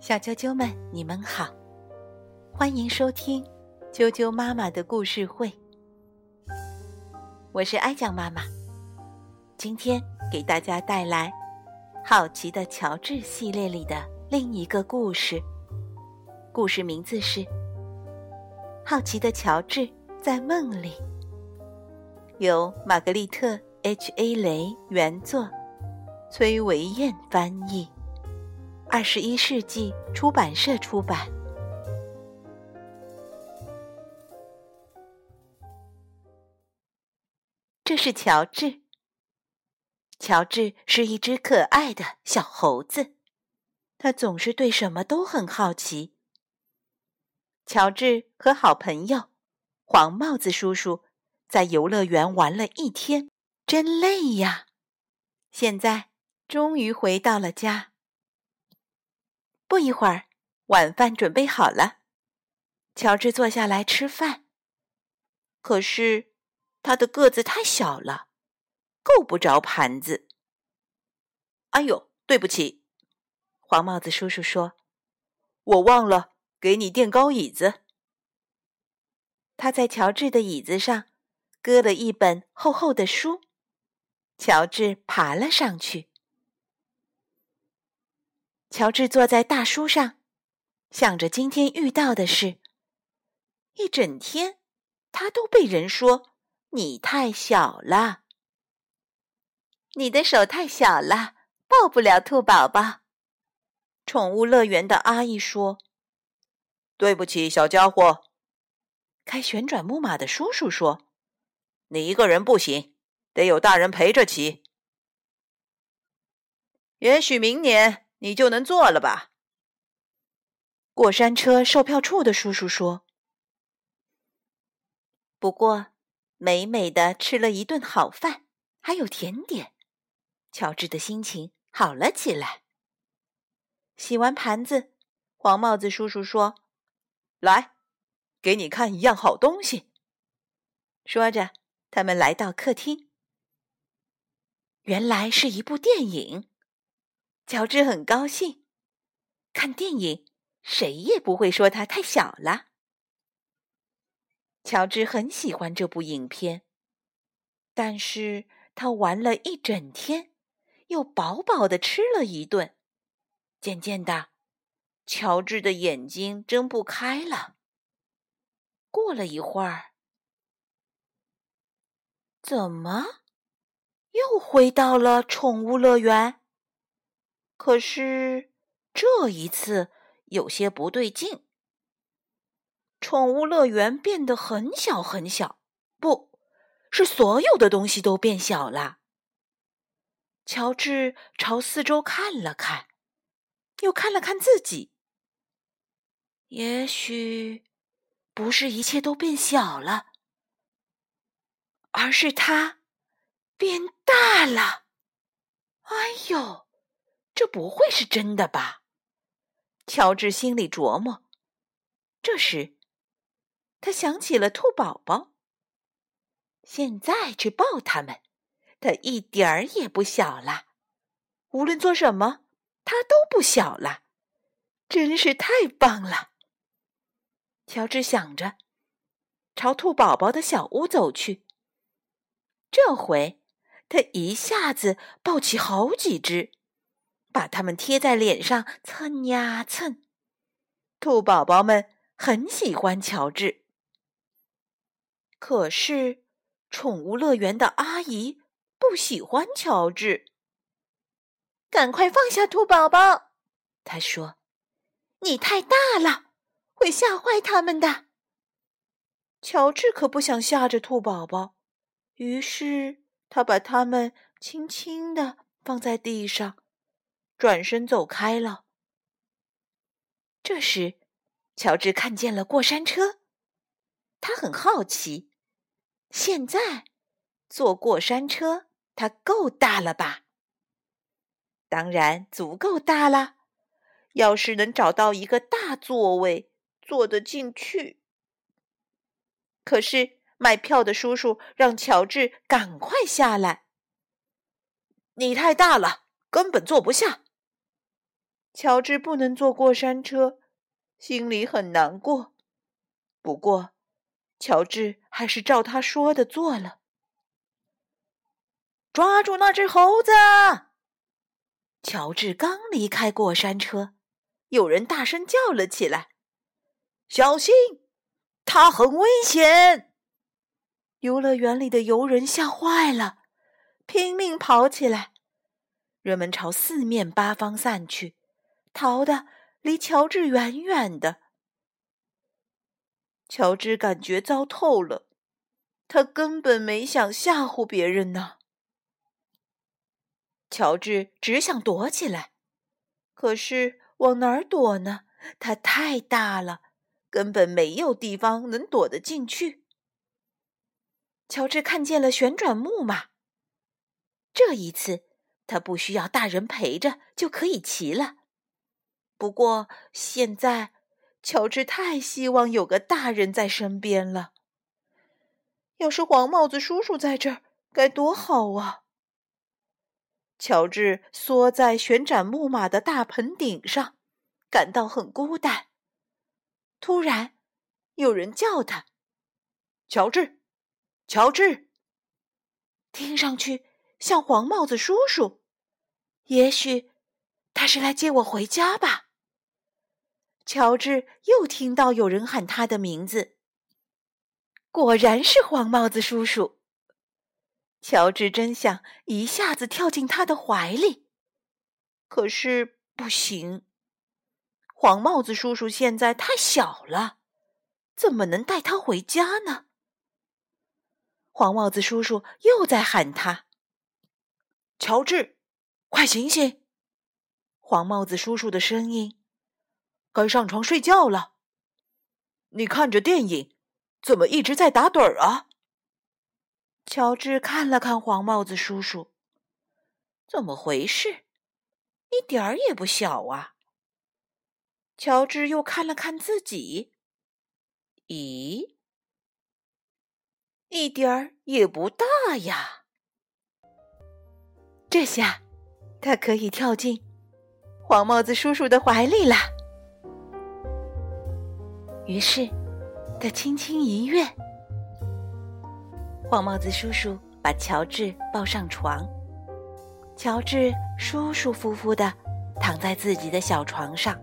小啾啾们，你们好，欢迎收听啾啾妈妈的故事会。我是哀酱妈妈，今天给大家带来《好奇的乔治》系列里的另一个故事。故事名字是《好奇的乔治在梦里》，由玛格丽特 ·H·A· 雷原作，崔维燕翻译。二十一世纪出版社出版。这是乔治。乔治是一只可爱的小猴子，他总是对什么都很好奇。乔治和好朋友黄帽子叔叔在游乐园玩了一天，真累呀！现在终于回到了家。不一会儿，晚饭准备好了，乔治坐下来吃饭。可是他的个子太小了，够不着盘子。哎呦，对不起，黄帽子叔叔说：“我忘了给你垫高椅子。”他在乔治的椅子上搁了一本厚厚的书，乔治爬了上去。乔治坐在大书上，想着今天遇到的事。一整天，他都被人说：“你太小了，你的手太小了，抱不了兔宝宝。”宠物乐园的阿姨说：“对不起，小家伙。”开旋转木马的叔叔说：“你一个人不行，得有大人陪着骑。”也许明年。你就能坐了吧？过山车售票处的叔叔说。不过，美美的吃了一顿好饭，还有甜点，乔治的心情好了起来。洗完盘子，黄帽子叔叔说：“来，给你看一样好东西。”说着，他们来到客厅，原来是一部电影。乔治很高兴，看电影谁也不会说他太小了。乔治很喜欢这部影片，但是他玩了一整天，又饱饱的吃了一顿，渐渐的，乔治的眼睛睁不开了。过了一会儿，怎么又回到了宠物乐园？可是这一次有些不对劲，宠物乐园变得很小很小，不是所有的东西都变小了。乔治朝四周看了看，又看了看自己，也许不是一切都变小了，而是他变大了。哎呦！这不会是真的吧？乔治心里琢磨。这时，他想起了兔宝宝。现在去抱他们，他一点儿也不小了。无论做什么，他都不小了。真是太棒了！乔治想着，朝兔宝宝的小屋走去。这回，他一下子抱起好几只。把它们贴在脸上蹭呀蹭，兔宝宝们很喜欢乔治。可是，宠物乐园的阿姨不喜欢乔治。赶快放下兔宝宝，她说：“你太大了，会吓坏他们的。”乔治可不想吓着兔宝宝，于是他把它们轻轻地放在地上。转身走开了。这时，乔治看见了过山车，他很好奇。现在坐过山车，它够大了吧？当然足够大了。要是能找到一个大座位，坐得进去。可是卖票的叔叔让乔治赶快下来。你太大了，根本坐不下。乔治不能坐过山车，心里很难过。不过，乔治还是照他说的做了。抓住那只猴子！乔治刚离开过山车，有人大声叫了起来：“小心，它很危险！”游乐园里的游人吓坏了，拼命跑起来。人们朝四面八方散去，逃得离乔治远远的。乔治感觉糟透了，他根本没想吓唬别人呢。乔治只想躲起来，可是往哪儿躲呢？它太大了，根本没有地方能躲得进去。乔治看见了旋转木马，这一次他不需要大人陪着就可以骑了。不过现在，乔治太希望有个大人在身边了。要是黄帽子叔叔在这儿，该多好啊！乔治缩在旋转木马的大盆顶上，感到很孤单。突然，有人叫他：“乔治，乔治！”听上去像黄帽子叔叔。也许他是来接我回家吧。乔治又听到有人喊他的名字，果然是黄帽子叔叔。乔治真想一下子跳进他的怀里，可是不行。黄帽子叔叔现在太小了，怎么能带他回家呢？黄帽子叔叔又在喊他：“乔治，快醒醒！”黄帽子叔叔的声音：“该上床睡觉了。你看着电影，怎么一直在打盹儿啊？”乔治看了看黄帽子叔叔，怎么回事？一点儿也不小啊！乔治又看了看自己，咦，一点儿也不大呀！这下他可以跳进黄帽子叔叔的怀里了。于是他轻轻一跃。黄帽子叔叔把乔治抱上床，乔治舒舒服服的躺在自己的小床上。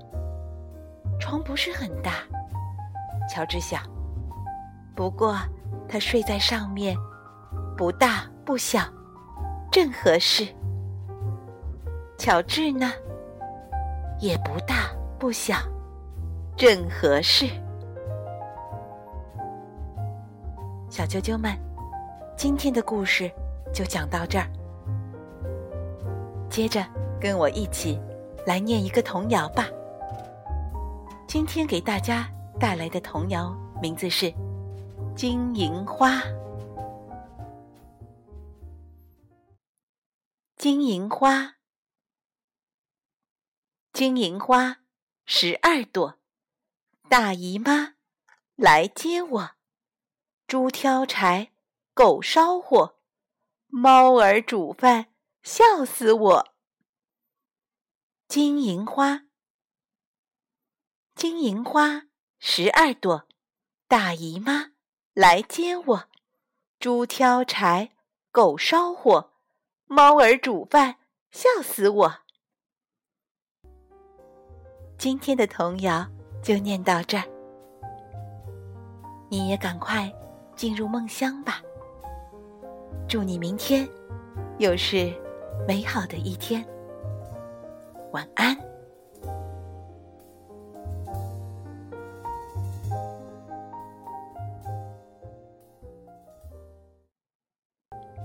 床不是很大，乔治想，不过他睡在上面，不大不小，正合适。乔治呢，也不大不小，正合适。小啾啾们。今天的故事就讲到这儿。接着跟我一起来念一个童谣吧。今天给大家带来的童谣名字是《金银花》。金银花，金银花十二朵，大姨妈来接我，猪挑柴。狗烧火，猫儿煮饭，笑死我。金银花，金银花十二朵，大姨妈来接我。猪挑柴，狗烧火，猫儿煮饭，笑死我。今天的童谣就念到这儿，你也赶快进入梦乡吧。祝你明天又是美好的一天，晚安。